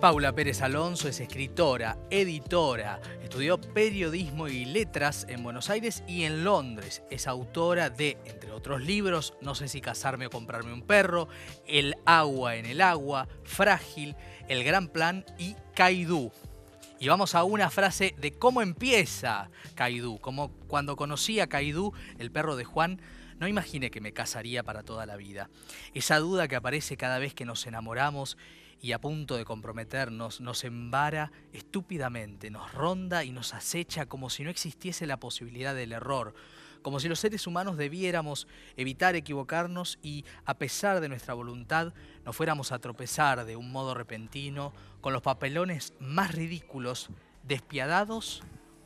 Paula Pérez Alonso es escritora, editora, estudió periodismo y letras en Buenos Aires y en Londres. Es autora de, entre otros libros, No sé si casarme o comprarme un perro, El agua en el agua, Frágil, El gran plan y Kaidú. Y vamos a una frase de cómo empieza Kaidú. Como cuando conocí a Kaidú, el perro de Juan, no imaginé que me casaría para toda la vida. Esa duda que aparece cada vez que nos enamoramos y a punto de comprometernos, nos embara estúpidamente, nos ronda y nos acecha como si no existiese la posibilidad del error, como si los seres humanos debiéramos evitar equivocarnos y, a pesar de nuestra voluntad, no fuéramos a tropezar de un modo repentino con los papelones más ridículos, despiadados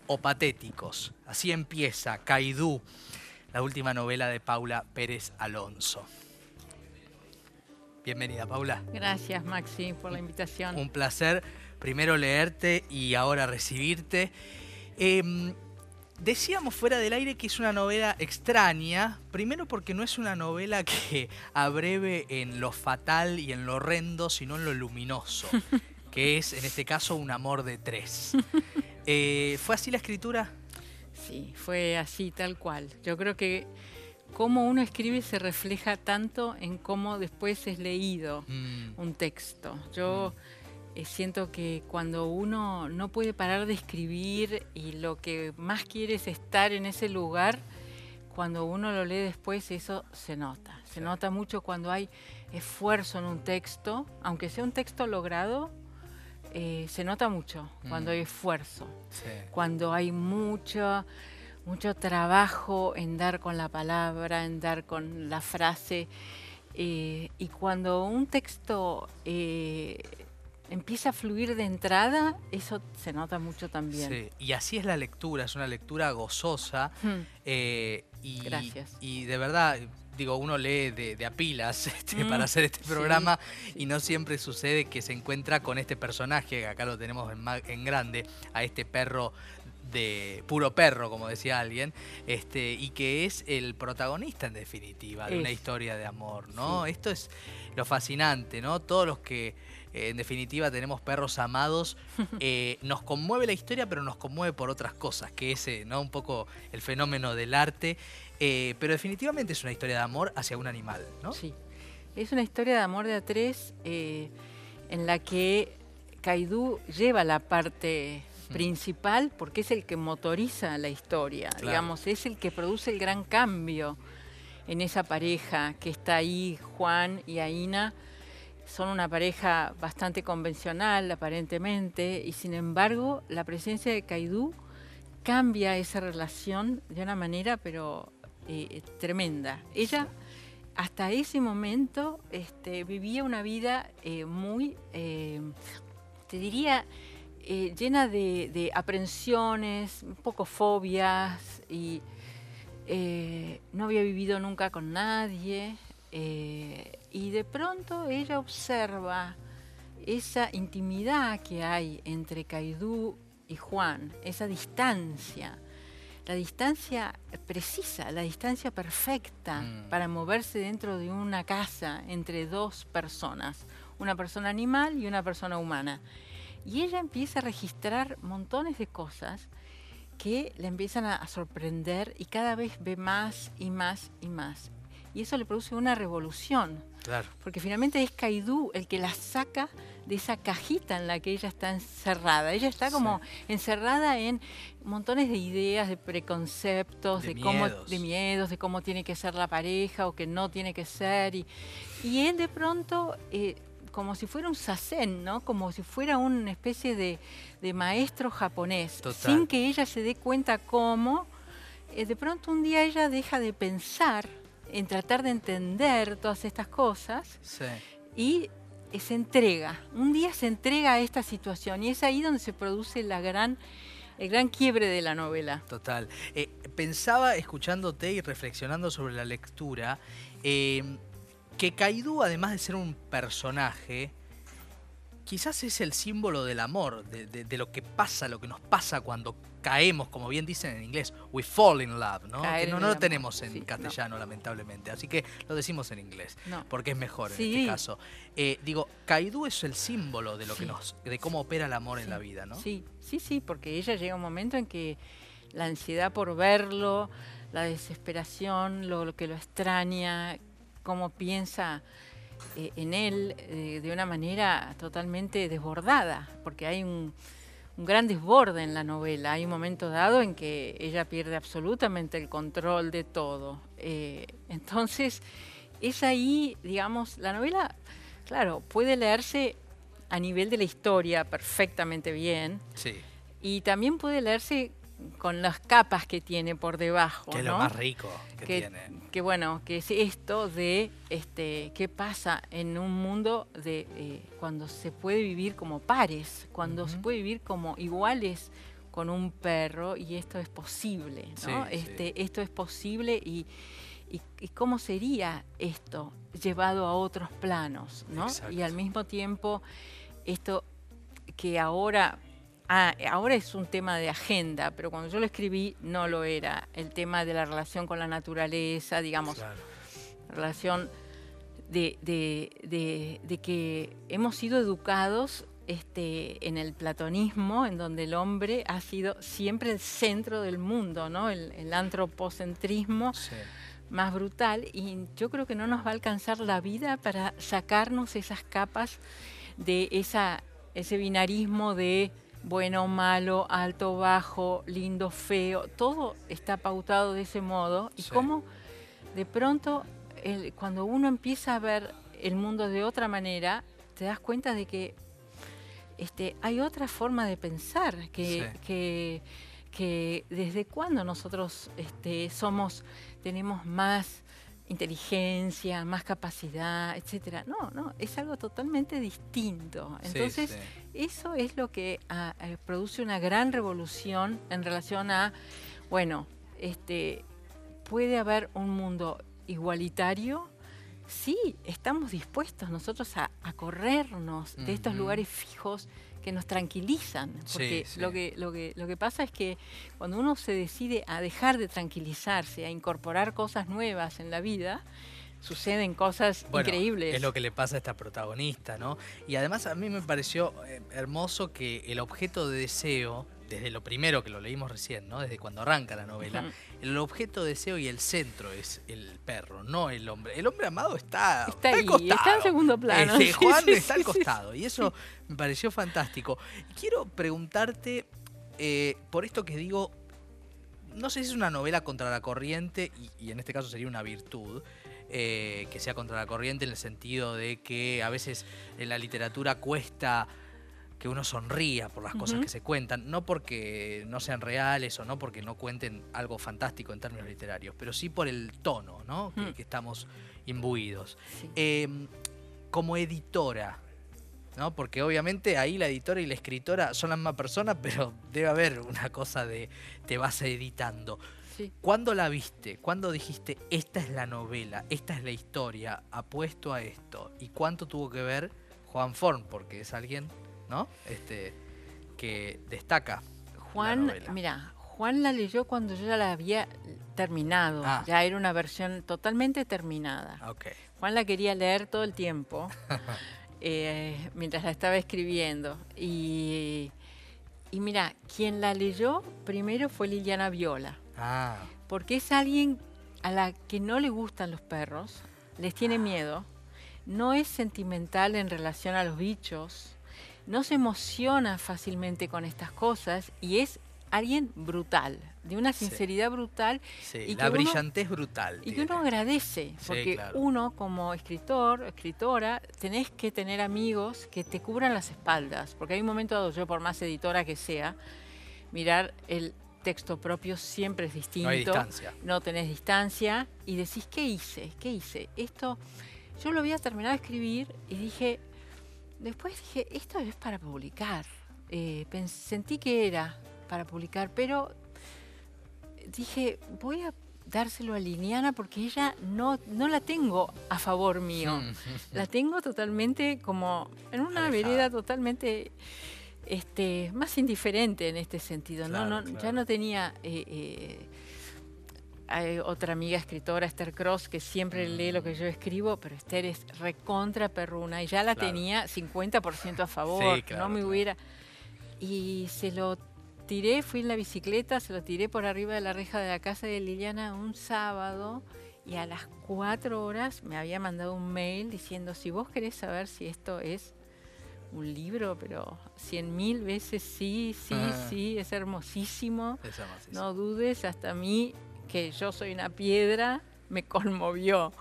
o patéticos. Así empieza Caidú, la última novela de Paula Pérez Alonso. Bienvenida, Paula. Gracias, Maxi, por la invitación. Un placer primero leerte y ahora recibirte. Em, decíamos fuera del aire que es una novela extraña, primero porque no es una novela que abreve en lo fatal y en lo horrendo, sino en lo luminoso, que es en este caso un amor de tres. Eh, ¿Fue así la escritura? Sí, fue así, tal cual. Yo creo que cómo uno escribe se refleja tanto en cómo después es leído mm. un texto. Yo mm. eh, siento que cuando uno no puede parar de escribir y lo que más quiere es estar en ese lugar, cuando uno lo lee después eso se nota. Se nota mucho cuando hay esfuerzo en un texto, aunque sea un texto logrado, eh, se nota mucho cuando mm. hay esfuerzo, cuando hay mucho mucho trabajo en dar con la palabra, en dar con la frase. Eh, y cuando un texto eh, empieza a fluir de entrada, eso se nota mucho también. Sí, y así es la lectura, es una lectura gozosa. Hmm. Eh, y, Gracias. Y de verdad, digo, uno lee de, a pilas este, para hmm. hacer este programa y no siempre sucede que se encuentra con este personaje, acá lo tenemos en, en grande, a este perro de puro perro, como decía alguien, este, y que es el protagonista en definitiva de una historia de amor, ¿no? Esto es lo fascinante, ¿no? Todos los que eh, en definitiva tenemos perros amados, eh, nos conmueve la historia, pero nos conmueve por otras cosas, que es ¿no? un poco el fenómeno del arte, eh, pero definitivamente es una historia de amor hacia un animal, ¿no? Sí, es una historia de amor de a tres en la que Kaidú lleva la parte principal porque es el que motoriza la historia, digamos, es el que produce el gran cambio en esa pareja que está ahí, Juan y Aina. Son una pareja bastante convencional, aparentemente, y sin embargo, la presencia de Caidú cambia esa relación de una manera, pero eh, tremenda. Ella, hasta ese momento, este, vivía una vida eh, muy, eh, te diría, eh, llena de, aprensiones, un poco fobias y eh, no había vivido nunca con nadie eh, y de pronto ella observa esa intimidad que hay entre Caidú y Juan, esa distancia, la distancia precisa, la distancia perfecta mm. para moverse dentro de una casa entre dos personas, una persona animal y una persona humana. Y ella empieza a registrar montones de cosas que le empiezan a, sorprender y cada vez ve más y más y más. Y eso le produce una revolución. Claro. Porque finalmente es Kaidú el que la saca de esa cajita en la que ella está encerrada. Ella está como encerrada en montones de ideas, de preconceptos, de, cómo, de miedos, de cómo tiene que ser la pareja o que no tiene que ser. Y, y él de pronto eh, como si fuera un sasen, ¿no? Como si fuera una especie de, maestro japonés, sin que ella se dé cuenta cómo. Eh, de pronto un día ella deja de pensar en tratar de entender todas estas cosas y eh, se entrega. Un día se entrega a esta situación y es ahí donde se produce la gran el gran quiebre de la novela. Total. Eh, pensaba, escuchándote y reflexionando sobre la lectura, que Kaidú, además de ser un personaje, quizás es el símbolo del amor, de, lo que pasa, lo que nos pasa cuando caemos, como bien dicen en inglés, we fall in love, ¿no? Caer que no, lo tenemos en sí, no. castellano, lamentablemente. Así que lo decimos en inglés, No. porque es mejor en este caso. Eh, digo, Kaidu es el símbolo de lo que nos, de cómo opera el amor en la vida, ¿no? Sí, sí, sí, porque ella llega un momento en que la ansiedad por verlo, la desesperación, lo, lo que lo extraña, cómo piensa eh, en él eh, de una manera totalmente desbordada, porque hay un, un gran desborde en la novela. Hay un momento dado en que ella pierde absolutamente el control de todo. Eh, entonces, es ahí, digamos, la novela, claro, puede leerse a nivel de la historia perfectamente bien Sí, y también puede leerse con las capas que tiene por debajo, que es ¿no? lo más rico que, que, tiene. que, bueno, que es esto de este, qué pasa en un mundo de eh, cuando se puede vivir como pares, cuando se puede vivir como iguales con un perro y esto es posible, ¿no? Sí, sí. este, Esto es posible y, y- y cómo sería esto llevado a otros planos, ¿no? Exacto. Y al mismo tiempo esto que ahora ah, ahora es un tema de agenda, pero cuando yo lo escribí no lo era. El tema de la relación con la naturaleza, digamos, Claro. relación de, de- de- de que hemos sido educados este, en el platonismo, en donde el hombre ha sido siempre el centro del mundo, ¿no? El, el antropocentrismo Sí. más brutal y yo creo que no nos va a alcanzar la vida para sacarnos esas capas de esa, ese binarismo de bueno, malo, alto, bajo, lindo, feo, todo está pautado de ese modo y Sí. cómo de pronto el- cuando uno empieza a ver el mundo de otra manera, te das cuenta de que este, hay otra forma de pensar, que, Sí. que, que desde cuándo nosotros este, somos, tenemos más inteligencia, más capacidad, etcétera. No, no, es algo totalmente distinto. Entonces, sí. eso es lo que ah, eh, produce una gran revolución en relación a, bueno, este, puede haber un mundo igualitario. Sí, estamos dispuestos nosotros a, a corrernos de estos lugares fijos que nos tranquilizan. Porque Sí, Lo, que, lo, que, lo que pasa es que cuando uno se decide a dejar de tranquilizarse, a incorporar cosas nuevas en la vida, suceden cosas Bueno, increíbles. Es lo que le pasa a esta protagonista, ¿no? Y además a mí me pareció eh, hermoso que el objeto de deseo, desde lo primero que lo leímos recién, ¿no? Desde cuando arranca la novela, el objeto de deseo y el centro es el perro, no el hombre. El hombre amado está, Está al ahí, costado. está en segundo plano. Este, Juan sí, está sí, al sí, costado. Y eso me pareció fantástico. Quiero preguntarte eh, por esto que digo, no sé si es una novela contra la corriente, y, y en este caso sería una virtud, eh, que sea contra la corriente en el sentido de que a veces en la literatura cuesta que uno sonría por las cosas que se cuentan, no porque no sean reales o no porque no cuenten algo fantástico en términos literarios, pero sí por el tono ¿no? que, Mm. que estamos imbuidos. Sí. Eh, como editora, ¿no? Porque obviamente ahí la editora y la escritora son la misma persona, pero debe haber una cosa de te vas editando. Sí. ¿Cuándo la viste? ¿Cuándo dijiste, esta es la novela, esta es la historia, apuesto a esto? ¿Y cuánto tuvo que ver Juan Forn? Porque es alguien, ¿no? Este, que destaca. Juan, novela. mira, Juan la leyó cuando yo ya la había terminado. Ah. Ya era una versión totalmente terminada. Ok. Juan la quería leer todo el tiempo eh, mientras la estaba escribiendo. Y, y mira, quien la leyó primero fue Liliana Viola, Ah, porque es alguien a la que no le gustan los perros, les tiene miedo, no es sentimental en relación a los bichos, no se emociona fácilmente con estas cosas y es alguien brutal, de una Sí. sinceridad brutal sí, Y la que uno- brillantez brutal. y que uno agradece, Sí, porque claro. uno como escritor, escritora, tenés que tener amigos que te cubran las espaldas, porque hay un momento dado, yo por más editora que sea, mirar el texto propio siempre es distinto. No hay distancia. no tenés distancia y decís, ¿qué hice? ¿Qué hice? Esto, yo lo había terminado de escribir y dije, después dije, esto es para publicar. Eh, sentí que era para publicar, pero dije, voy a dárselo a Liliana porque ella no, no la tengo a favor mío. La tengo totalmente como en una Alejada. vereda totalmente este, más indiferente en este sentido. ¿no? no Ya no tenía... Eh, eh, hay otra amiga escritora, Esther Cross, que siempre lee lo que yo escribo, pero Esther es recontra perruna y ya la tenía 50% a favor, no me hubiera... Y se lo tiré, fui en la bicicleta, se lo tiré por arriba de la reja de la casa de Liliana un sábado y a las cuatro horas me había mandado un mail diciendo, si vos querés saber si esto es un libro, pero cien mil veces sí, sí, ah. sí, es hermosísimo. es hermosísimo. No dudes, hasta a mí que yo soy una piedra, me conmovió.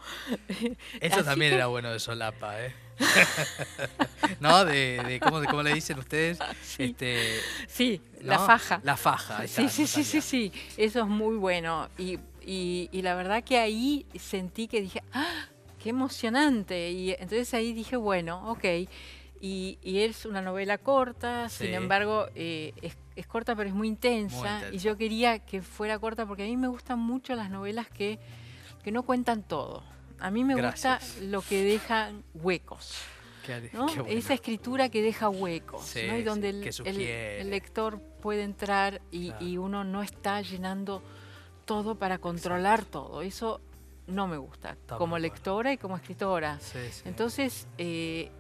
Eso también era bueno de solapa, ¿eh? ¿No? De, ¿cómo, le dicen ustedes? Sí, este, sí la faja. La faja. Sí, sí, sí, sí, sí, eso es muy bueno. Y, la verdad que ahí sentí que dije, ¡ah! ¡Qué emocionante! Y entonces ahí dije, bueno, ok. Y, es una novela corta, sin embargo, eh, es es corta pero es muy intensa, y yo quería que fuera corta porque a mí me gustan mucho las novelas que, no cuentan todo. A mí me gusta lo que dejan huecos. Esa escritura que deja huecos, y donde el, lector puede entrar y, uno no está llenando todo para controlar todo. Eso no me gusta, como lectora y como escritora. Entonces, eh,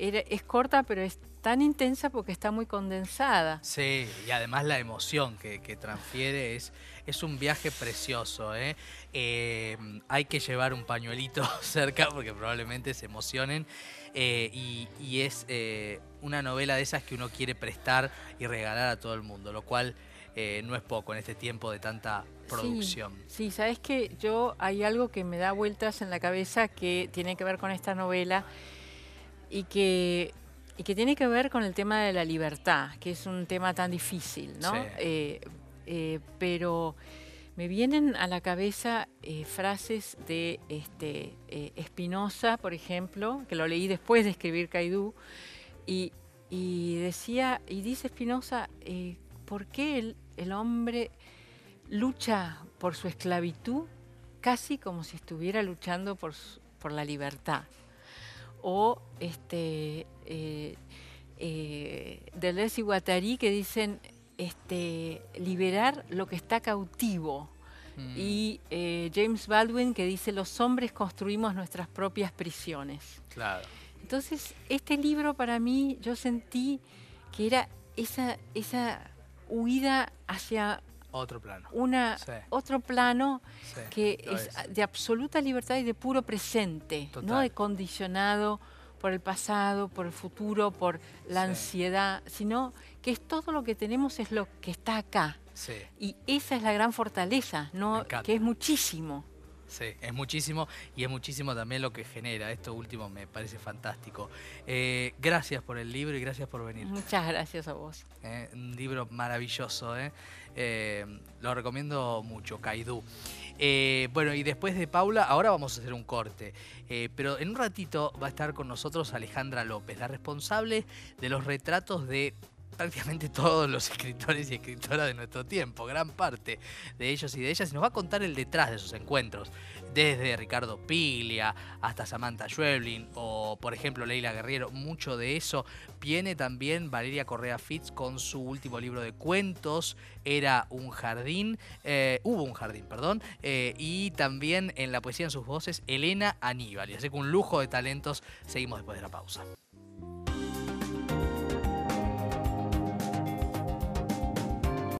es corta, pero es tan intensa porque está muy condensada. Sí, y además la emoción que, transfiere es, es un viaje precioso. ¿eh? Eh, hay que llevar un pañuelito cerca porque probablemente se emocionen. Eh, y, es una novela de esas que uno quiere prestar y regalar a todo el mundo, lo cual no es poco en este tiempo de tanta producción. Sí, sí, sabes que yo hay algo que me da vueltas en la cabeza que tiene que ver con esta novela y que y que tiene que ver con el tema de la libertad, que es un tema tan difícil, ¿no? Eh, eh, pero me vienen a la cabeza eh, frases de este, Spinoza, por ejemplo, que lo leí después de escribir Caidú, y, decía, y dice Spinoza, ¿por qué el, el hombre lucha por su esclavitud casi como si estuviera luchando por, por la libertad? O este, eh, eh, Deleuze y Guattari que dicen este, liberar lo que está cautivo. Mm. Y eh, James Baldwin que dice los hombres construimos nuestras propias prisiones. Claro. Entonces, este libro para mí yo sentí que era esa, esa huida hacia otro plano. Una, Otro plano que es, de absoluta libertad y de puro presente, no de condicionado por el pasado, por el futuro, por la ansiedad, sino que es todo lo que tenemos es lo que está acá. Y esa es la gran fortaleza, ¿no? que es muchísimo. Sí, es muchísimo y es muchísimo también lo que genera. Esto último me parece fantástico. Eh, gracias por el libro y gracias por venir. Muchas gracias a vos. Eh, un libro maravilloso, ¿eh? lo recomiendo mucho, Kaidú. bueno, y después de Paula, ahora vamos a hacer un corte. pero en un ratito va a estar con nosotros Alejandra López, la responsable de los retratos de prácticamente todos los escritores y escritoras de nuestro tiempo, gran parte de ellos y de ellas, y nos va a contar el detrás de esos encuentros, desde Ricardo Piglia hasta Samantha Schweblin o por ejemplo Leila Guerriero, mucho de eso viene también Valeria Correa Fitz con su último libro de cuentos, Era un jardín, eh, hubo un jardín, perdón, eh, y también en la poesía en sus voces Elena Aníbal, y así que un lujo de talentos, seguimos después de la pausa.